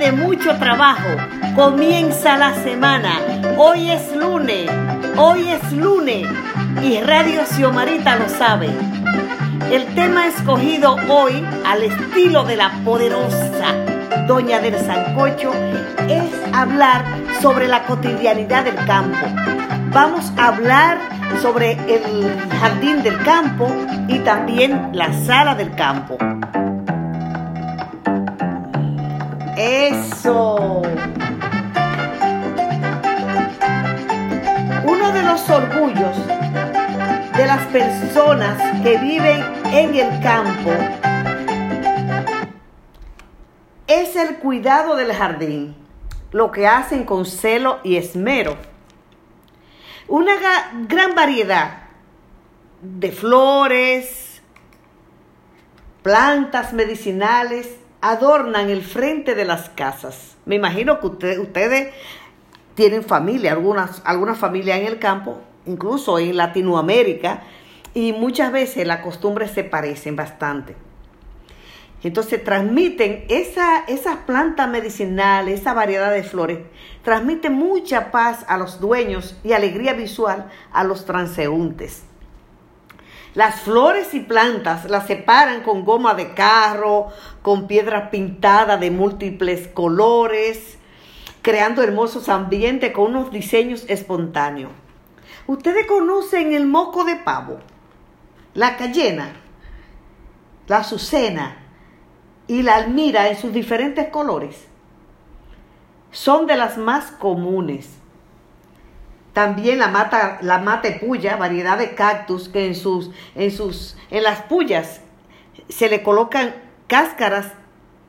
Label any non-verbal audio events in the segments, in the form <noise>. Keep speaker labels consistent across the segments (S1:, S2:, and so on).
S1: de mucho trabajo. Comienza la semana. Hoy es lunes. Hoy es lunes. Y Radio Xiomarita lo sabe. El tema escogido hoy, al estilo de la poderosa Doña del Sancocho, es hablar sobre la cotidianidad del campo. Vamos a hablar sobre el jardín del campo y también la sala del campo. Eso. Uno de los orgullos de las personas que viven en el campo es el cuidado del jardín, lo que hacen con celo y esmero. Una gran variedad de flores, plantas medicinales adornan el frente de las casas. Me imagino que ustedes tienen familia, algunas, algunas familias en el campo, incluso en Latinoamérica, y muchas veces las costumbres se parecen bastante. Entonces transmiten esa, esas plantas medicinales, esa variedad de flores, transmiten mucha paz a los dueños y alegría visual a los transeúntes. Las flores y plantas las separan con goma de carro, con piedra pintada de múltiples colores, creando hermosos ambientes con unos diseños espontáneos. Ustedes conocen el moco de pavo, la cayena, la azucena y la almira en sus diferentes colores. Son de las más comunes. También la mata, la mate puya, variedad de cactus que en sus, en sus, en las puyas se le colocan cáscaras,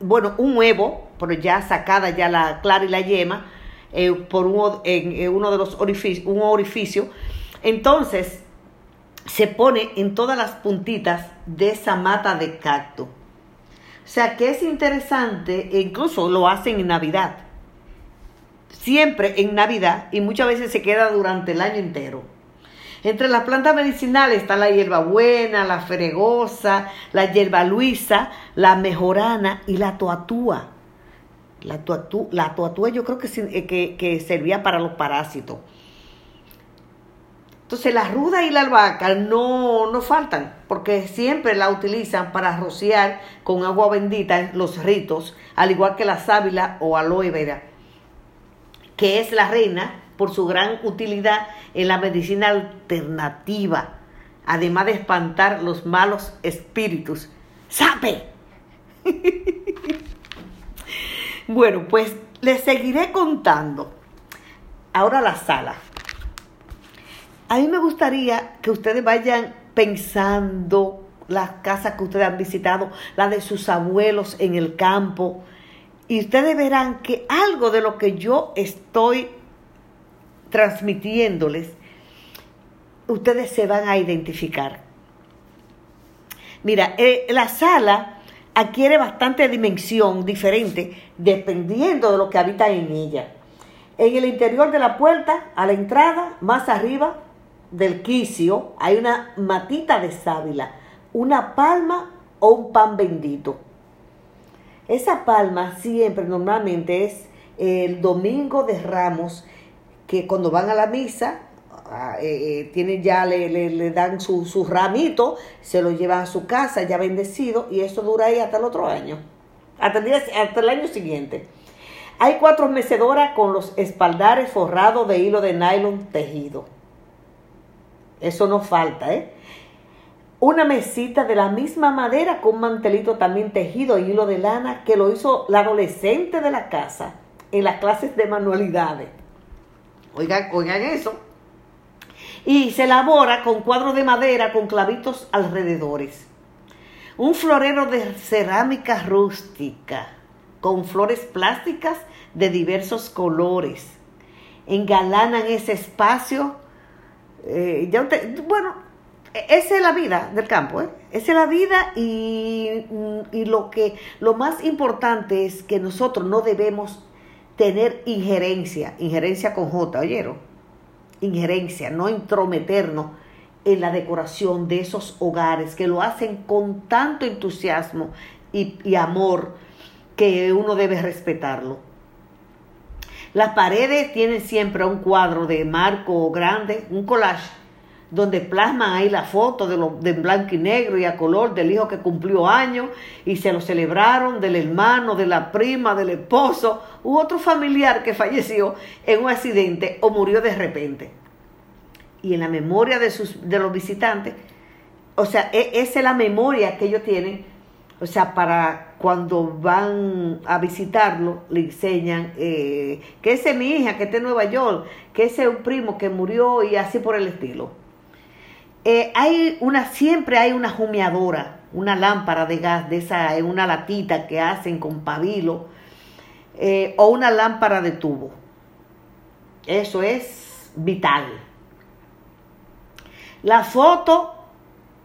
S1: bueno, un huevo, pero ya sacada ya la clara y la yema, eh, por en, uno de los orificios, un orificio. Entonces, se pone en todas las puntitas de esa mata de cactus. O sea que es interesante, e incluso lo hacen en Navidad siempre en Navidad y muchas veces se queda durante el año entero. Entre las plantas medicinales está la hierbabuena, la fregosa, la hierba luisa, la mejorana y la toatúa. La toatúa, la toatúa yo creo que, eh, que, que, servía para los parásitos. Entonces la ruda y la albahaca no, no faltan, porque siempre la utilizan para rociar con agua bendita los ritos, al igual que la sábila o aloe vera que es la reina por su gran utilidad en la medicina alternativa, además de espantar los malos espíritus. ¡Sape! <laughs> bueno, pues les seguiré contando. Ahora la sala. A mí me gustaría que ustedes vayan pensando las casas que ustedes han visitado, la de sus abuelos en el campo, y ustedes verán que algo de lo que yo estoy transmitiéndoles, ustedes se van a identificar. Mira, eh, la sala adquiere bastante dimensión diferente dependiendo de lo que habita en ella. En el interior de la puerta, a la entrada, más arriba del quicio, hay una matita de sábila, una palma o un pan bendito. Esa palma siempre, normalmente es el domingo de Ramos, que cuando van a la misa, ah, eh, eh, ya, le, le, dan su, su, ramito, se lo llevan a su casa ya bendecido y eso dura ahí hasta el otro año, hasta el, hasta el año siguiente. Hay cuatro mecedoras con los espaldares forrados de hilo de nylon tejido. Eso no falta, ¿eh? Una mesita de la misma madera con un mantelito también tejido y hilo de lana que lo hizo la adolescente de la casa en las clases de manualidades. Oigan, oigan eso. Y se elabora con cuadros de madera con clavitos alrededores. Un florero de cerámica rústica con flores plásticas de diversos colores. Engalanan ese espacio. Eh, ya bueno, esa es la vida del campo, ¿eh? Esa es la vida y, y, lo que lo más importante es que nosotros no debemos tener injerencia, injerencia con J, ¿oyeron? Injerencia, no intrometernos en la decoración de esos hogares que lo hacen con tanto entusiasmo y, y amor que uno debe respetarlo. Las paredes tienen siempre un cuadro de marco grande, un collage, donde plasman ahí la foto de, lo, de blanco y negro y a color del hijo que cumplió años y se lo celebraron, del hermano, de la prima, del esposo u otro familiar que falleció en un accidente o murió de repente. Y en la memoria de, sus, de los visitantes, o sea, e, esa es la memoria que ellos tienen o sea, para cuando van a visitarlo, le enseñan eh, que ese es mi hija, que está en Nueva York, que ese es un primo que murió y así por el estilo. Eh, hay una, siempre hay una humeadora, una lámpara de gas de esa, en una latita que hacen con pabilo, eh, o una lámpara de tubo. Eso es vital. La foto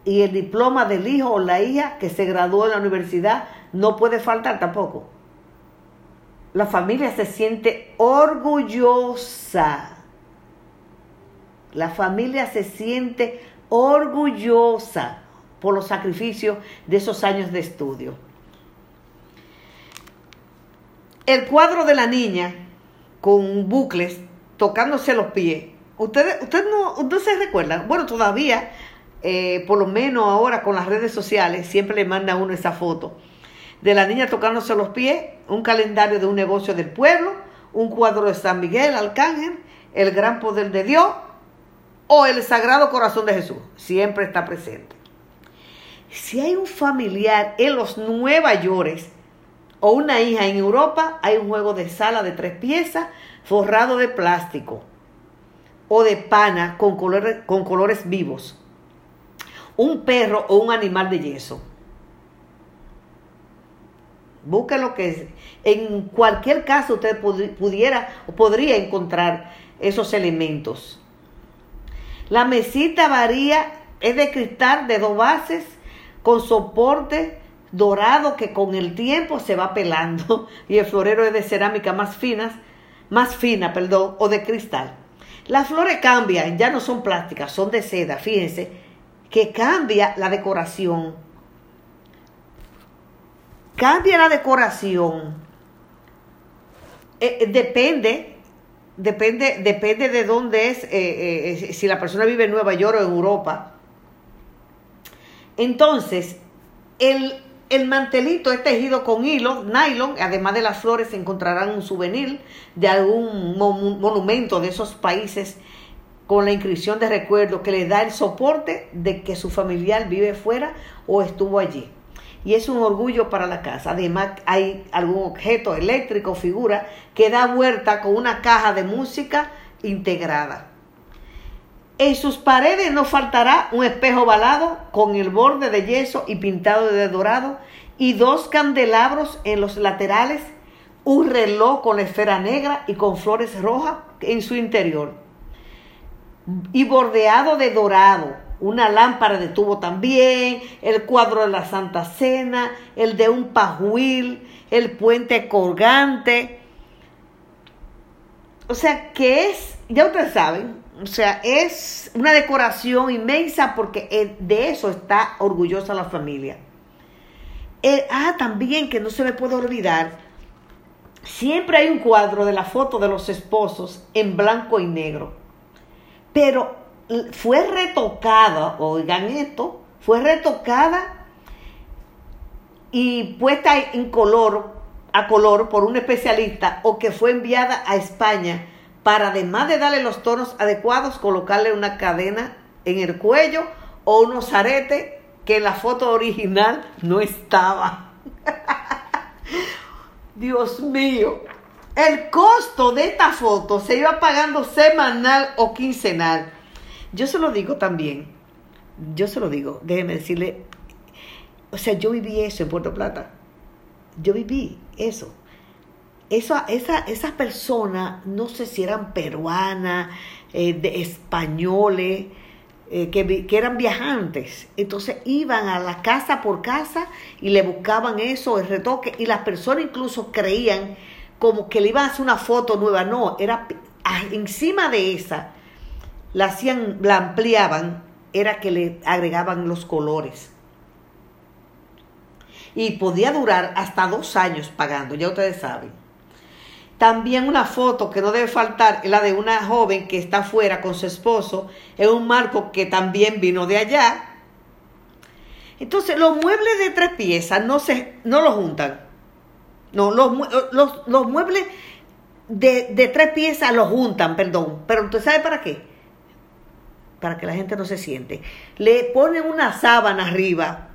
S1: y el diploma del hijo o la hija que se graduó en la universidad no puede faltar tampoco. La familia se siente orgullosa. La familia se siente orgullosa por los sacrificios de esos años de estudio. El cuadro de la niña con bucles tocándose los pies. Ustedes, no, se recuerdan. Bueno, todavía eh, por lo menos ahora con las redes sociales, siempre le manda a uno esa foto de la niña tocándose los pies, un calendario de un negocio del pueblo, un cuadro de San Miguel, Arcángel, el gran poder de Dios o el sagrado corazón de Jesús. Siempre está presente. Si hay un familiar en los Nueva York o una hija en Europa, hay un juego de sala de tres piezas forrado de plástico o de pana con colores, con colores vivos un perro o un animal de yeso. Busque lo que es. En cualquier caso usted pudiera o podría encontrar esos elementos. La mesita varía, es de cristal de dos bases con soporte dorado que con el tiempo se va pelando <laughs> y el florero es de cerámica más finas, más fina, perdón, o de cristal. Las flores cambian, ya no son plásticas, son de seda, fíjense, que cambia la decoración. Cambia la decoración. Eh, eh, depende, depende, depende de dónde es, eh, si la persona vive en Nueva York o en Europa. Entonces, el, el mantelito es tejido con hilo, nylon, además de las flores se encontrarán un souvenir de algún monumento de esos países con la inscripción de recuerdo que le da el soporte de que su familiar vive fuera o estuvo allí. Y es un orgullo para la casa. Además, hay algún objeto eléctrico, figura, que da vuelta con una caja de música integrada. En sus paredes no faltará un espejo balado con el borde de yeso y pintado de dorado y dos candelabros en los laterales, un reloj con esfera negra y con flores rojas en su interior y bordeado de dorado. Una lámpara de tubo también, el cuadro de la Santa Cena, el de un pajuil, el puente colgante. O sea, que es, ya ustedes saben, o sea, es una decoración inmensa porque de eso está orgullosa la familia. Eh, ah, también que no se me puede olvidar, siempre hay un cuadro de la foto de los esposos en blanco y negro pero fue retocada, oigan esto, fue retocada y puesta en color, a color por un especialista o que fue enviada a España para además de darle los tonos adecuados, colocarle una cadena en el cuello o unos aretes que en la foto original no estaba. <laughs> Dios mío, el costo de esta foto se iba pagando semanal o quincenal. Yo se lo digo también, yo se lo digo, déjeme decirle, o sea, yo viví eso en Puerto Plata. Yo viví eso. Esa, esa, esas personas, no sé si eran peruanas, eh, de españoles, eh, que, que, eran viajantes. Entonces iban a la casa por casa y le buscaban eso, el retoque, y las personas incluso creían como que le iban a hacer una foto nueva, no, era encima de esa, la hacían, la ampliaban, era que le agregaban los colores. y podía durar hasta dos años pagando, ya ustedes saben. También una foto que no debe faltar es la de una joven que está afuera con su esposo en un marco que también vino de allá. Entonces, los muebles de tres piezas no, se, no los juntan. No, los, los, los muebles de, de, tres piezas los juntan, perdón. Pero ¿usted sabe para qué? Para que la gente no se siente. Le ponen una sábana arriba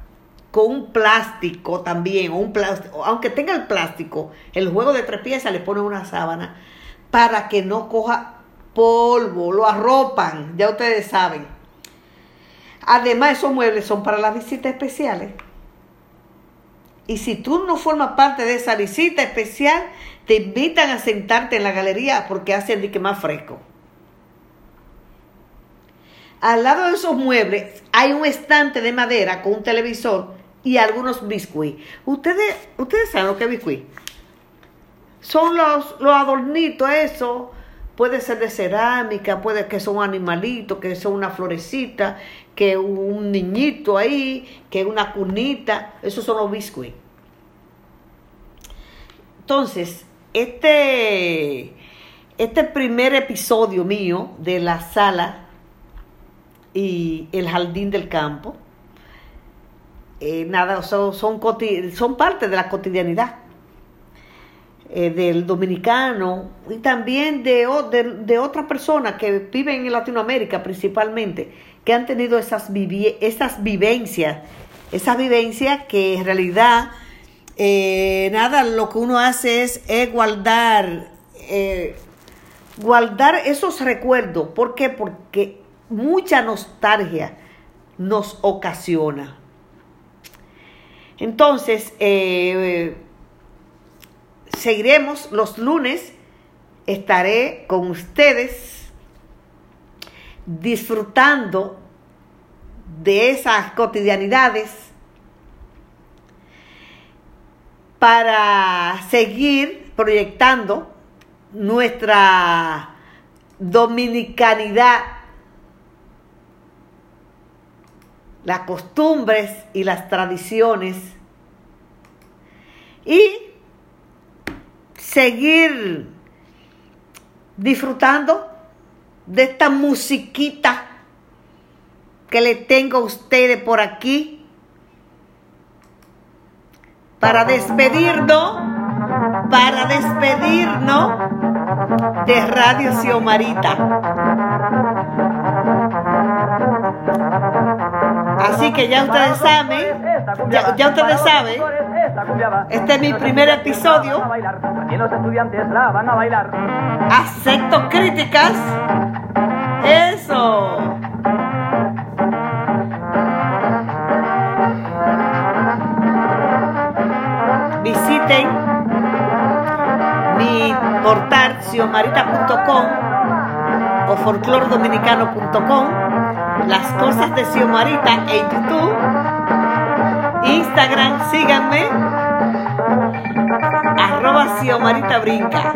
S1: con un plástico también, o un plástico, aunque tenga el plástico, el juego de tres piezas le pone una sábana para que no coja polvo, lo arropan, ya ustedes saben. Además, esos muebles son para las visitas especiales. Y si tú no formas parte de esa visita especial, te invitan a sentarte en la galería porque hace el dique más fresco. Al lado de esos muebles hay un estante de madera con un televisor y algunos biscuits. Ustedes, ustedes saben lo que es biscuit. Son los, los adornitos, eso. Puede ser de cerámica, puede que son animalitos, que son una florecita, que un niñito ahí, que una cunita. Esos son los biscuits. Entonces, este, este primer episodio mío de la sala y el jardín del campo eh, nada, son, son, son, parte de la cotidianidad eh, del dominicano y también de, de, otras personas que viven en Latinoamérica principalmente, que han tenido esas, esas vivencias, esas vivencias que en realidad eh, nada, lo que uno hace es, guardar, guardar esos recuerdos. ¿Por qué? Porque mucha nostalgia nos ocasiona. Entonces, eh, seguiremos los lunes, estaré con ustedes disfrutando de esas cotidianidades para seguir proyectando nuestra dominicanidad las costumbres y las tradiciones y seguir disfrutando de esta musiquita que le tengo a ustedes por aquí para despedirnos, para despedirnos de Radio Xiomarita. Así que ya ustedes saben, ya, ustedes saben, este es mi primer episodio. Acepto críticas. Eso. Visiten mi portal siomarita.com o folclordominicano.com las cosas de Xiomarita en YouTube, Instagram, síganme, arroba Xiomarita Brinca.